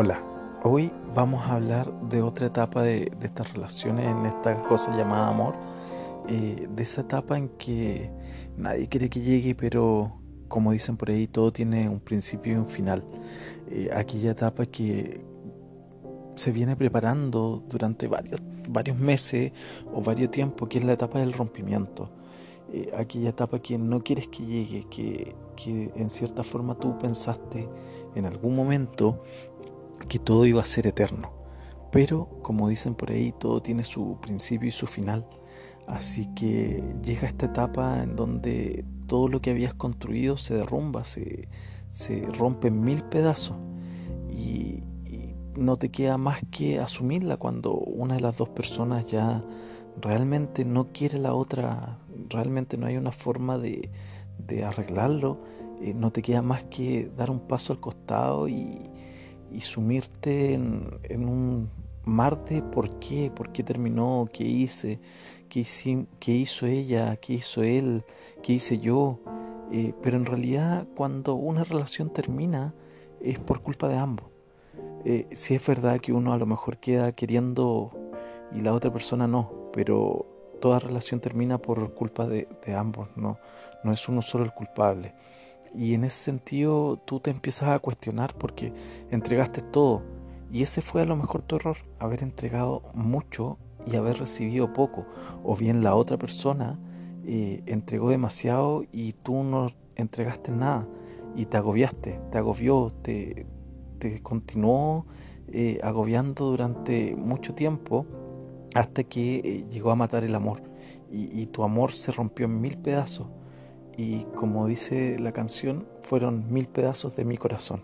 Hola, hoy vamos a hablar de otra etapa de, estas relaciones, en esta cosa llamada amor, eh, de esa etapa en que nadie quiere que llegue, pero como dicen por ahí, todo tiene un principio y un final. Eh, aquella etapa que se viene preparando durante varios, varios meses o varios tiempos, que es la etapa del rompimiento. Eh, aquella etapa que no quieres que llegue, que, que en cierta forma tú pensaste en algún momento que todo iba a ser eterno. Pero, como dicen por ahí, todo tiene su principio y su final. Así que llega esta etapa en donde todo lo que habías construido se derrumba, se, rompe en mil pedazos. Y, no te queda más que asumirla cuando una de las dos personas ya realmente no quiere la otra, realmente no hay una forma de, arreglarlo. Eh, no te queda más que dar un paso al costado y, y sumirte en, un mar de por qué, por qué terminó, qué hice, qué, hizo ella, qué hizo él, qué hice yo. Eh, pero en realidad cuando una relación termina es por culpa de ambos. Eh, si es verdad que uno a lo mejor queda queriendo y la otra persona no, pero toda relación termina por culpa de, de ambos, no, no es uno solo el culpable. Y en ese sentido tú te empiezas a cuestionar porque entregaste todo. Y ese fue a lo mejor tu error, haber entregado mucho y haber recibido poco. O bien la otra persona eh, entregó demasiado y tú no entregaste nada. Y te agobiaste, te agobió, te, continuó eh, agobiando durante mucho tiempo hasta que eh, llegó a matar el amor. y tu amor se rompió en mil pedazos y como dice la canción, fueron mil pedazos de mi corazón.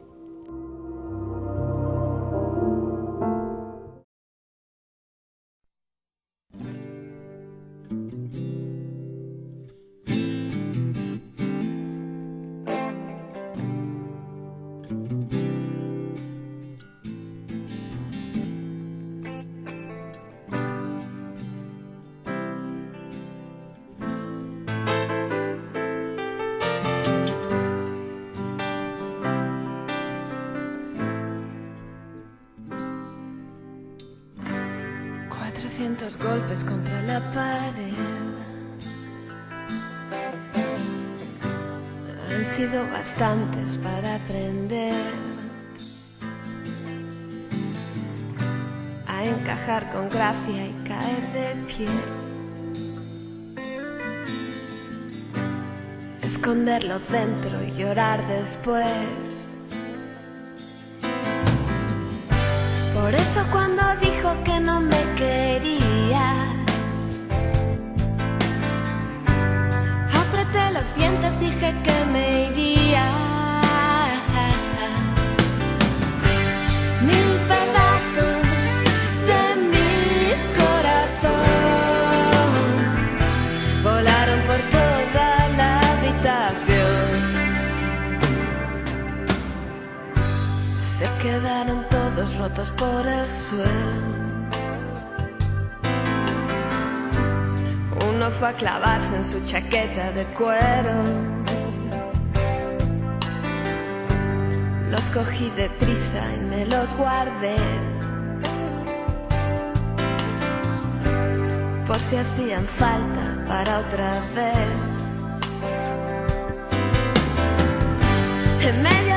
400 golpes contra la pared. Han sido bastantes para aprender a encajar con gracia y caer de pie. Esconderlo dentro y llorar después. Por eso cuando dijo que no me apreté los dientes, dije que me iría. Mil pedazos de mi corazón volaron por toda la habitación. Se quedaron todos rotos por el suelo. Uno fue a clavarse en su chaqueta de cuero. Los cogí de prisa y me los guardé. Por si hacían falta para otra vez. En medio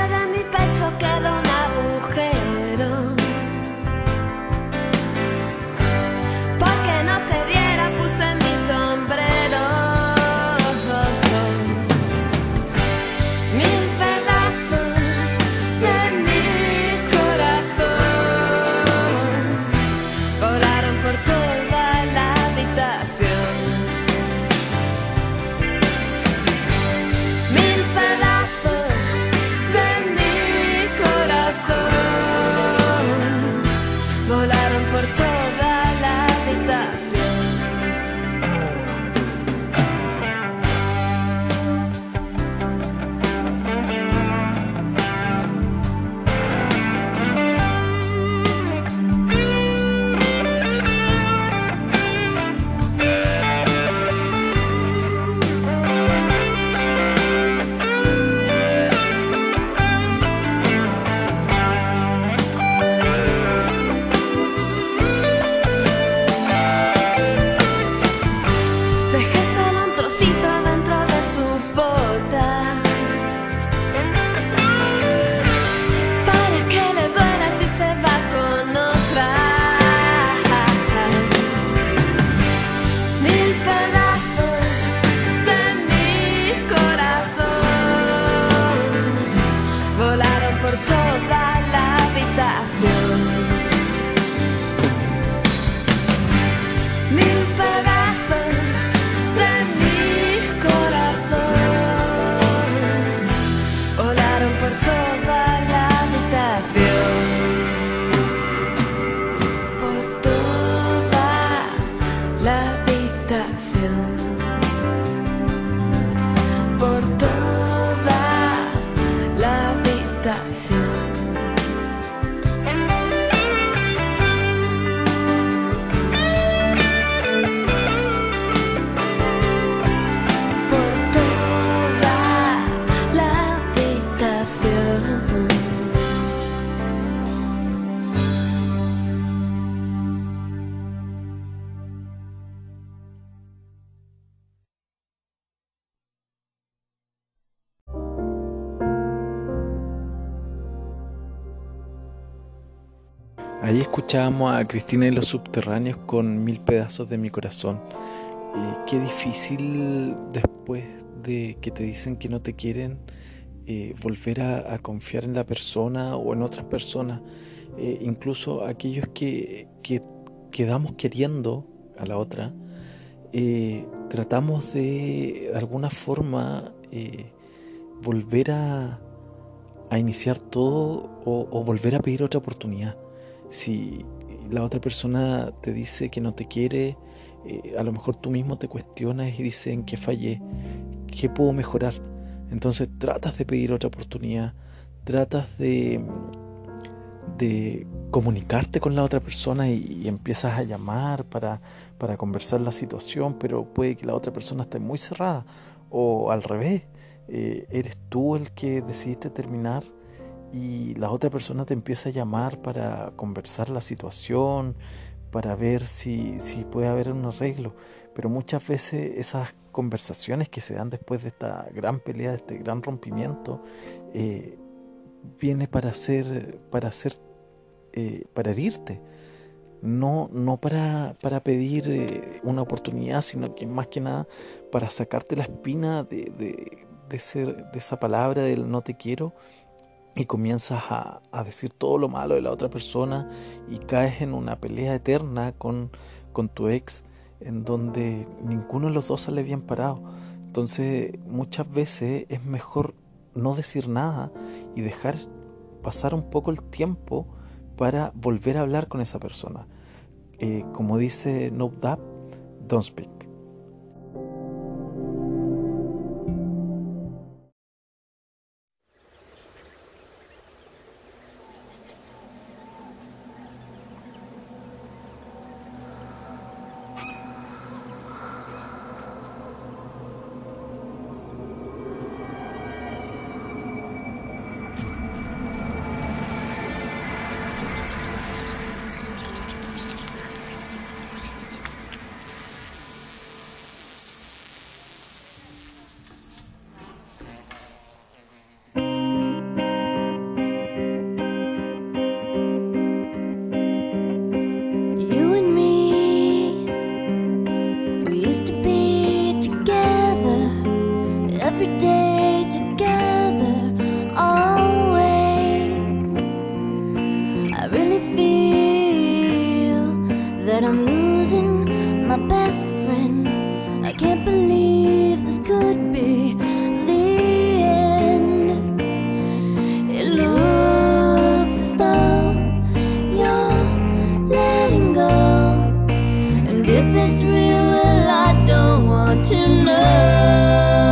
Ahí escuchábamos a Cristina y los subterráneos con mil pedazos de mi corazón. Eh, qué difícil después de que te dicen que no te quieren eh, volver a, confiar en la persona o en otras personas. Eh, incluso aquellos que, que, quedamos queriendo a la otra, tratamos de, de alguna forma volver a, a iniciar todo o, volver a pedir otra oportunidad. Si la otra persona te dice que no te quiere, eh, a lo mejor tú mismo te cuestionas y dices en qué fallé, qué puedo mejorar. Entonces tratas de pedir otra oportunidad, tratas de, de comunicarte con la otra persona y, empiezas a llamar para, para conversar la situación, pero puede que la otra persona esté muy cerrada o al revés eh, eres tú el que decidiste terminar y la otra persona te empieza a llamar para conversar la situación, para ver si, si puede haber un arreglo. Pero muchas veces esas conversaciones que se dan después de esta gran pelea, de este gran rompimiento, eh, viene para hacer, para hacer, eh, para herirte. No, no para, para pedir una oportunidad, sino que más que nada para sacarte la espina de, de, ser, de esa palabra del no te quiero y comienzas a, decir todo lo malo de la otra persona y caes en una pelea eterna con, con tu ex en donde ninguno de los dos sale bien parado. Entonces muchas veces es mejor no decir nada y dejar pasar un poco el tiempo para volver a hablar con esa persona. Eh, como dice No Dap, don't speak. If it's real, well, I don't want to know.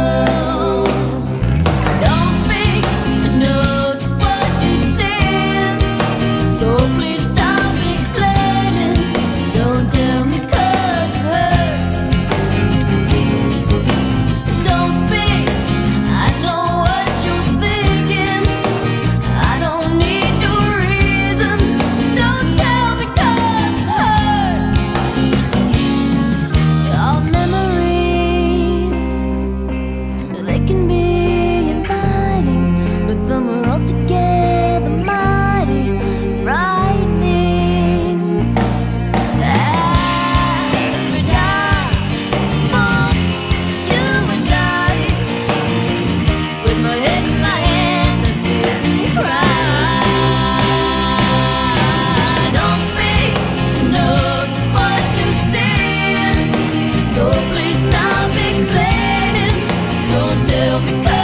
will become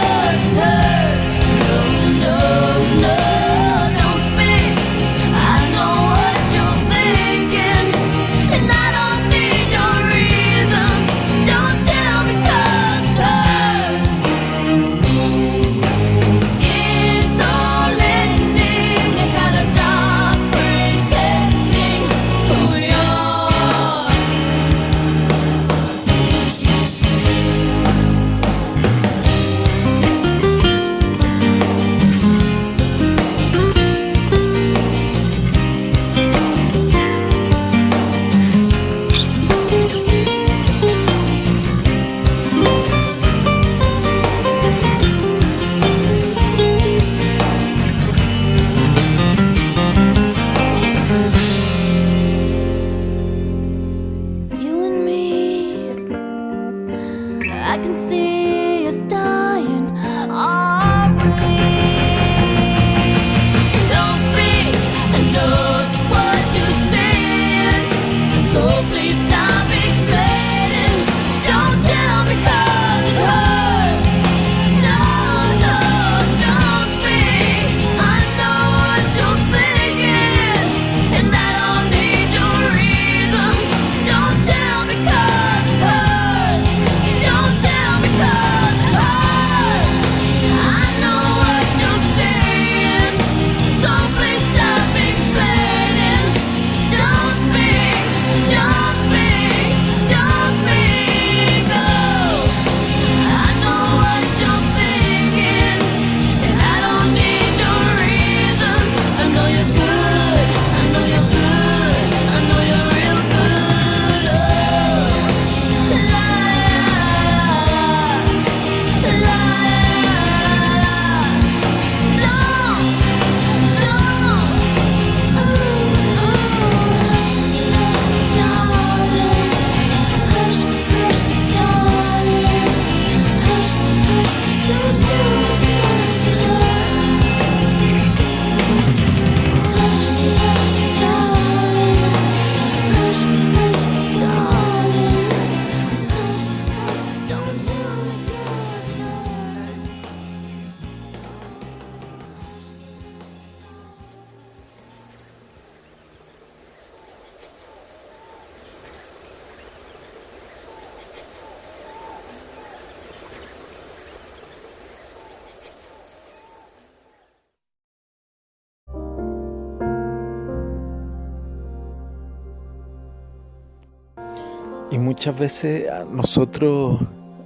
muchas veces a nosotros,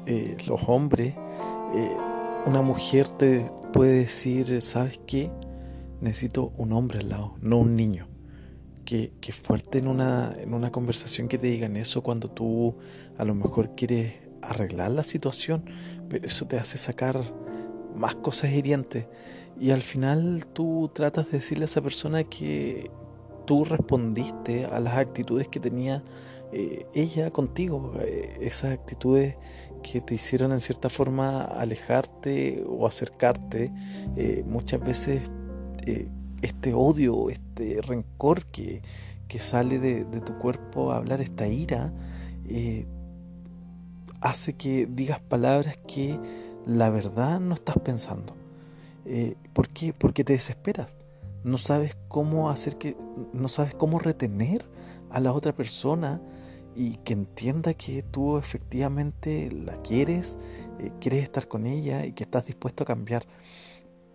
eh, los hombres, eh, una mujer te puede decir, ¿sabes qué? Necesito un hombre al lado, no un niño. Que, que fuerte en una, en una conversación que te digan eso cuando tú a lo mejor quieres arreglar la situación, pero eso te hace sacar más cosas hirientes. Y al final tú tratas de decirle a esa persona que tú respondiste a las actitudes que tenía eh, ella contigo, eh, esas actitudes que te hicieron en cierta forma alejarte o acercarte, eh, muchas veces este odio, este rencor que, que sale de, de, tu cuerpo a hablar, esta ira, hace que digas palabras que la verdad no estás pensando. ¿Por qué? Porque te desesperas. No sabes cómo hacer que, no sabes cómo retener a la otra persona y que entienda que tú efectivamente la quieres, eh, quieres estar con ella y que estás dispuesto a cambiar.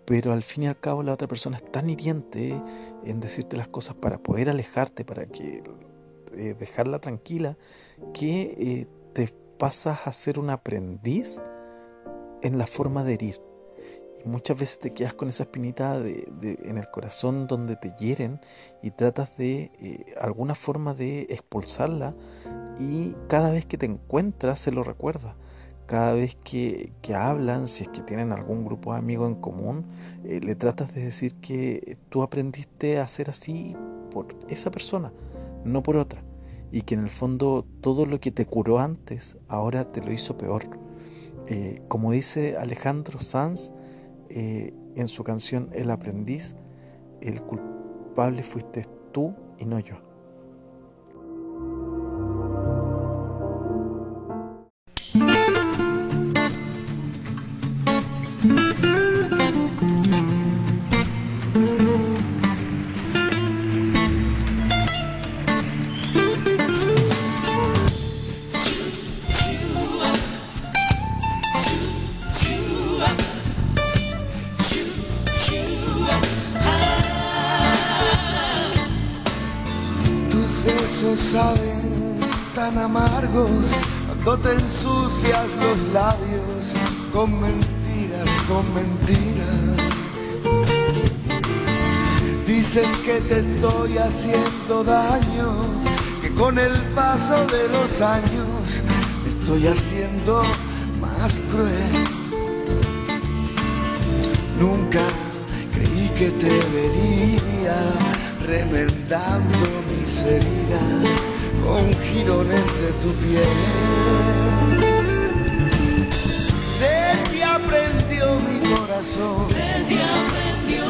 Pero al fin y al cabo la otra persona es tan hiriente en decirte las cosas para poder alejarte, para que eh, dejarla tranquila, que eh, te pasas a ser un aprendiz en la forma de herir. Muchas veces te quedas con esa espinita en el corazón donde te hieren y tratas de eh, alguna forma de expulsarla y cada vez que te encuentras se lo recuerda. Cada vez que, que hablan, si es que tienen algún grupo de amigos en común, eh, le tratas de decir que tú aprendiste a ser así por esa persona, no por otra. Y que en el fondo todo lo que te curó antes, ahora te lo hizo peor. Eh, como dice Alejandro Sanz, eh, en su canción El aprendiz, el culpable fuiste tú y no yo. Saben tan amargos cuando te ensucias los labios con mentiras, con mentiras. Dices que te estoy haciendo daño, que con el paso de los años me estoy haciendo más cruel. Nunca creí que te vería remendando mis heridas con girones de tu piel. De ti aprendió mi corazón. De ti aprendió.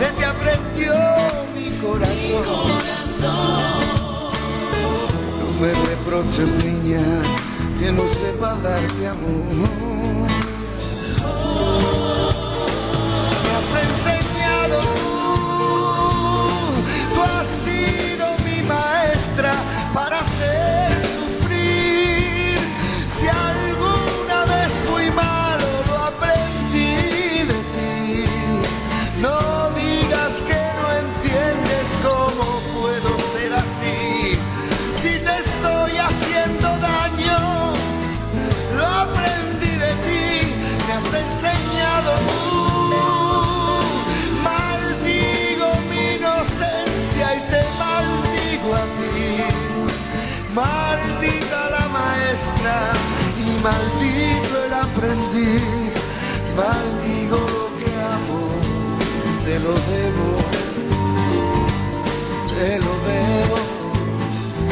De ti aprendió mi corazón. No me reproches, niña, que no sepa darte amor. Me maldito el aprendiz. Maldigo lo que amo, te lo debo, te lo debo,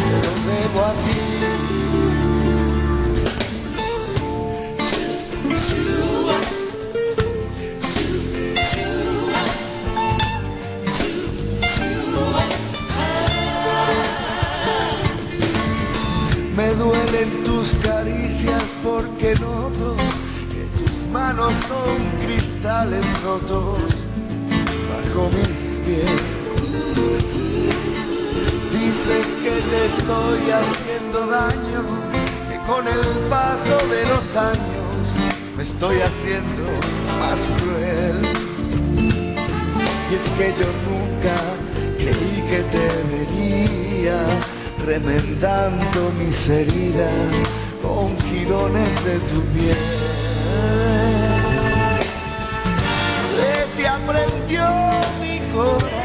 te lo debo a ti. Tus caricias porque noto que tus manos son cristales rotos bajo mis pies. Dices que te estoy haciendo daño, que con el paso de los años me estoy haciendo más cruel. Y es que yo nunca creí que te vería remendando mis heridas con jirones de tu piel. De ti aprendió mi corazón.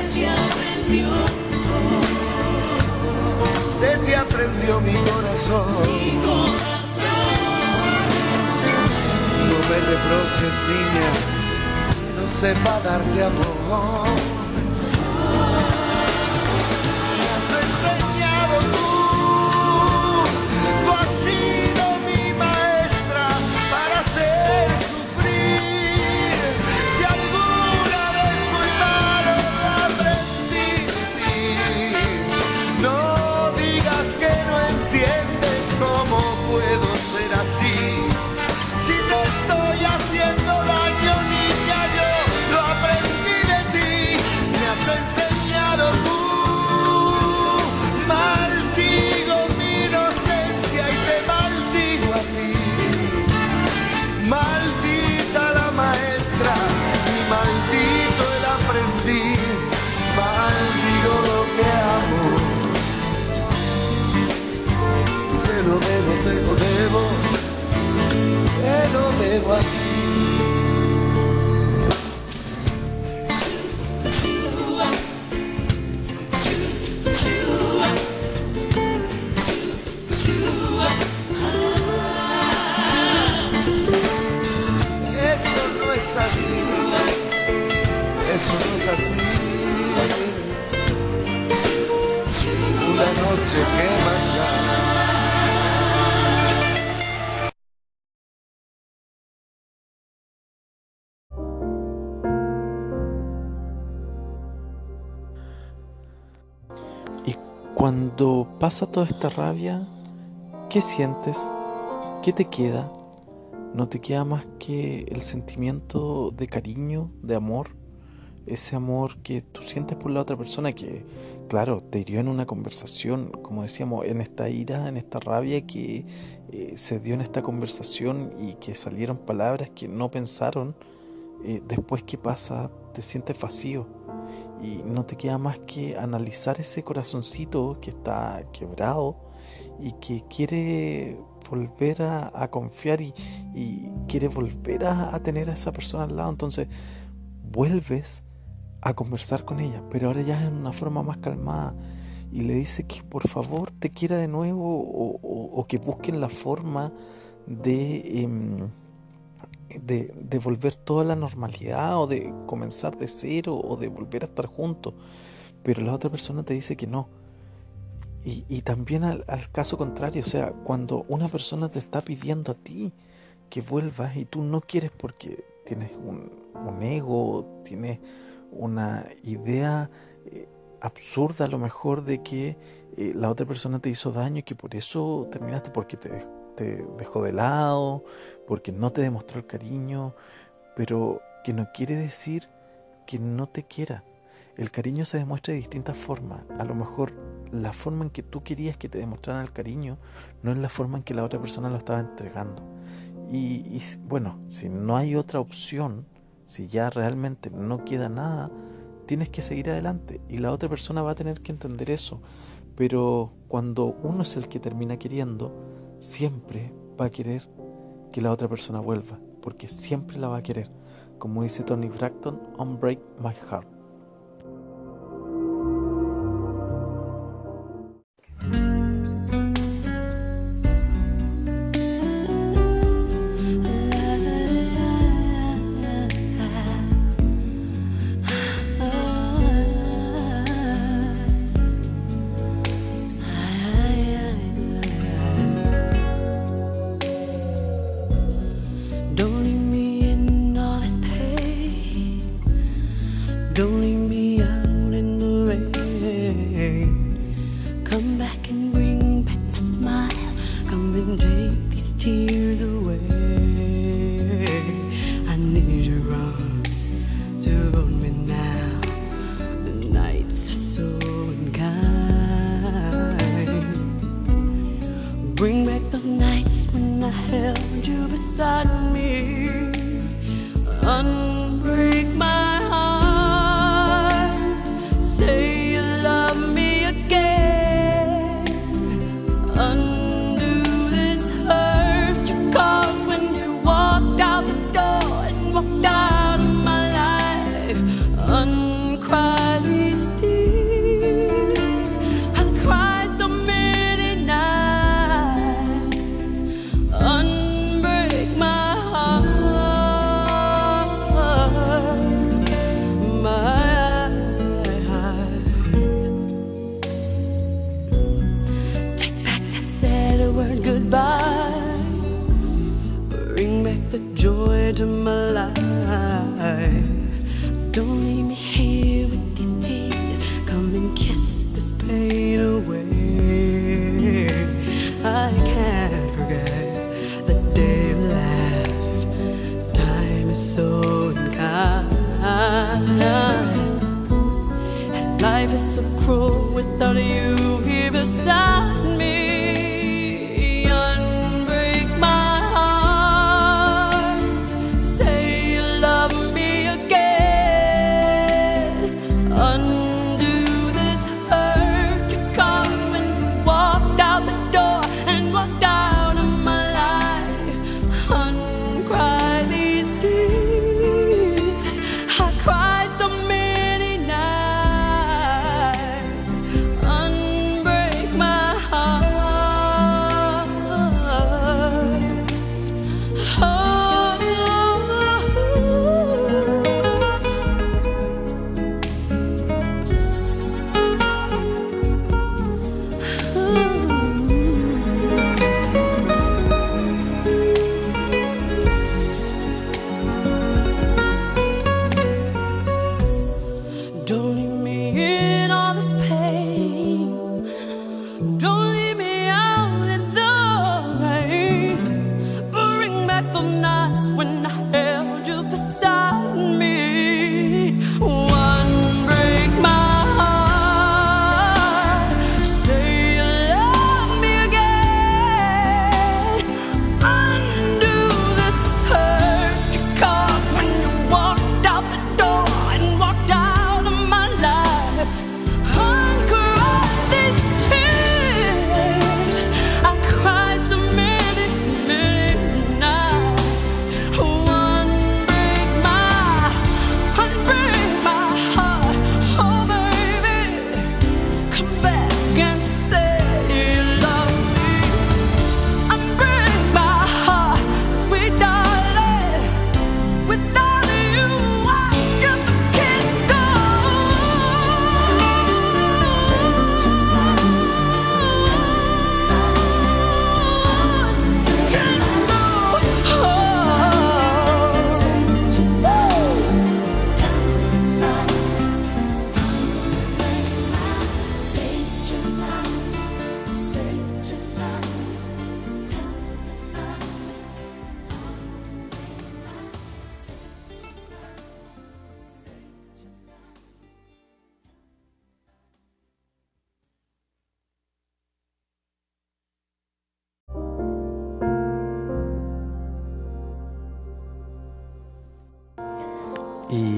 De ti aprendió mi corazón. No me reproches, niña, no sepa darte amor. Una noche. Y cuando pasa toda esta rabia, ¿qué sientes? ¿Qué te queda? ¿No te queda más que el sentimiento de cariño, de amor? Ese amor que tú sientes por la otra persona que, claro, te hirió en una conversación, como decíamos, en esta ira, en esta rabia que eh, se dio en esta conversación y que salieron palabras que no pensaron. eh, después que pasa, te sientes vacío y no te queda más que analizar ese corazoncito que está quebrado y que quiere volver a, confiar y, y quiere volver a, a tener a esa persona al lado. Entonces vuelves a conversar con ella, pero ahora ya en una forma más calmada y le dice que por favor te quiera de nuevo o, que busquen la forma de... em, de, de volver toda la normalidad o de comenzar de cero o de volver a estar juntos. Pero la otra persona te dice que no. Y, y también al, al caso contrario, o sea, cuando una persona te está pidiendo a ti que vuelvas y tú no quieres porque tienes un, un ego, tienes una idea eh, absurda a lo mejor de que eh, la otra persona te hizo daño y que por eso terminaste porque te, dejó de lado, porque no te demostró el cariño, pero que no quiere decir que no te quiera. El cariño se demuestra de distintas formas. A lo mejor la forma en que tú querías que te demostraran el cariño no es la forma en que la otra persona lo estaba entregando. Y, y bueno, si no hay otra opción, si ya realmente no queda nada, tienes que seguir adelante. Y la otra persona va a tener que entender eso. Pero cuando uno es el que termina queriendo, siempre va a querer que la otra persona vuelva, porque siempre la va a querer, como dice Tony Braxton, Unbreak My Heart.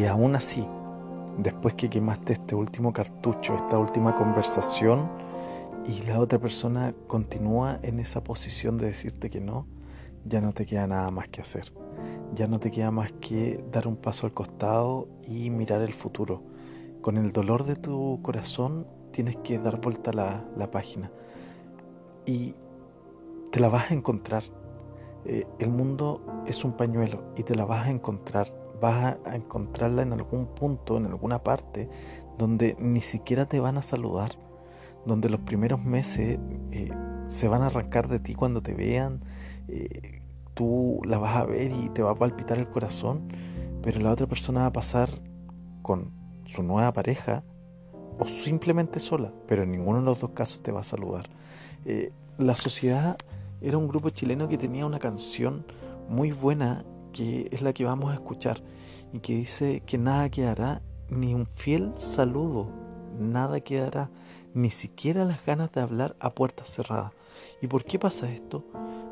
Y aún así, después que quemaste este último cartucho, esta última conversación, y la otra persona continúa en esa posición de decirte que no, ya no te queda nada más que hacer. Ya no te queda más que dar un paso al costado y mirar el futuro. Con el dolor de tu corazón tienes que dar vuelta la, la página. Y te la vas a encontrar. Eh, el mundo es un pañuelo y te la vas a encontrar vas a encontrarla en algún punto, en alguna parte, donde ni siquiera te van a saludar, donde los primeros meses eh, se van a arrancar de ti cuando te vean, eh, tú la vas a ver y te va a palpitar el corazón, pero la otra persona va a pasar con su nueva pareja o simplemente sola, pero en ninguno de los dos casos te va a saludar. Eh, la sociedad era un grupo chileno que tenía una canción muy buena que es la que vamos a escuchar y que dice que nada quedará, ni un fiel saludo, nada quedará, ni siquiera las ganas de hablar a puertas cerradas. ¿Y por qué pasa esto?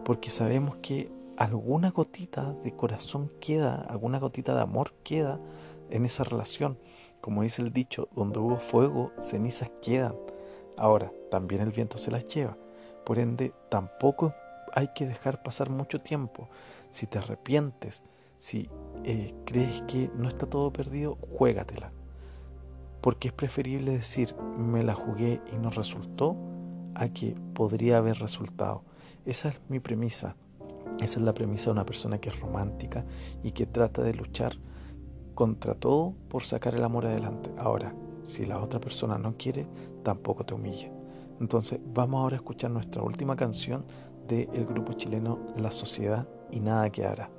Porque sabemos que alguna gotita de corazón queda, alguna gotita de amor queda en esa relación. Como dice el dicho, donde hubo fuego, cenizas quedan. Ahora, también el viento se las lleva. Por ende, tampoco hay que dejar pasar mucho tiempo. Si te arrepientes, si eh, crees que no está todo perdido, juégatela. Porque es preferible decir, me la jugué y no resultó, a que podría haber resultado. Esa es mi premisa. Esa es la premisa de una persona que es romántica y que trata de luchar contra todo por sacar el amor adelante. Ahora, si la otra persona no quiere, tampoco te humilla. Entonces, vamos ahora a escuchar nuestra última canción del grupo chileno La Sociedad y Nada Quedará.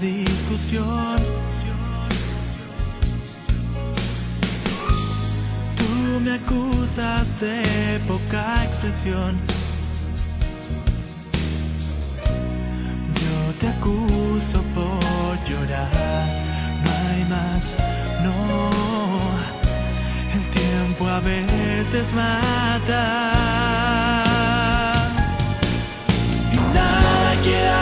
discusión. Tú me acusas de poca expresión. Yo te acuso por llorar. No hay más, no. El tiempo a veces mata. Y nada queda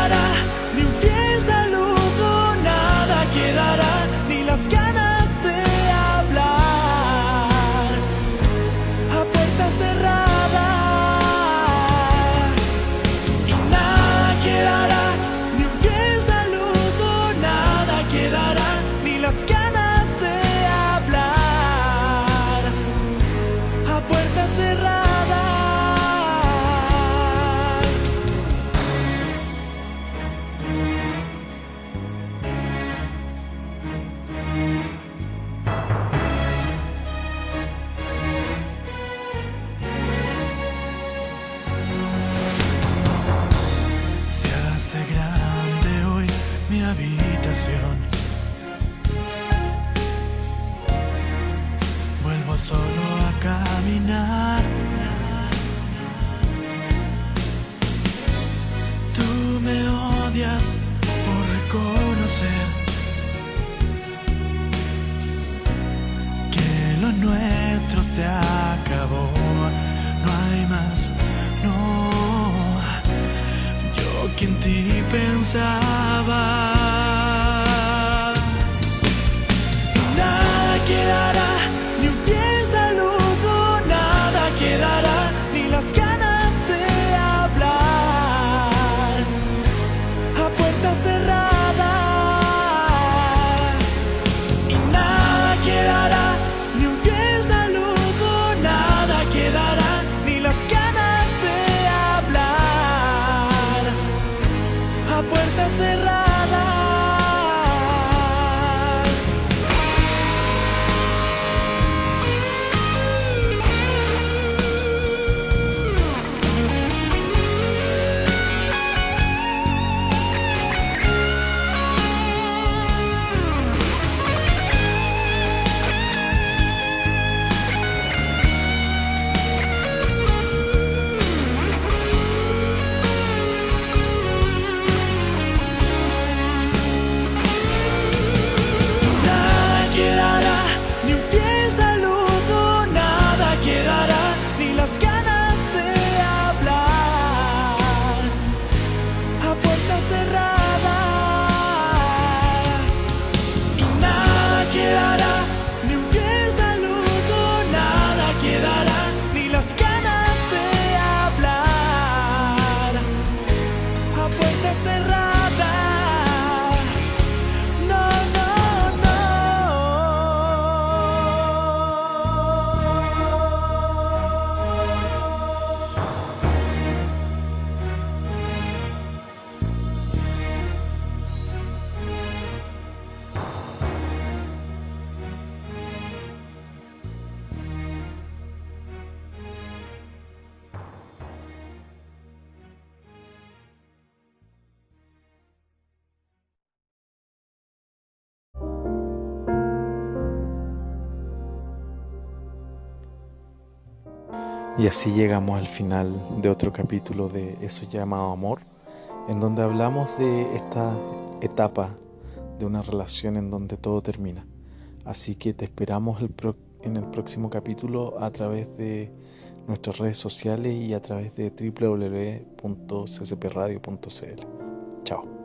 Y así llegamos al final de otro capítulo de Eso llamado amor, en donde hablamos de esta etapa de una relación en donde todo termina. Así que te esperamos en el próximo capítulo a través de nuestras redes sociales y a través de www.ccpradio.cl. Chao.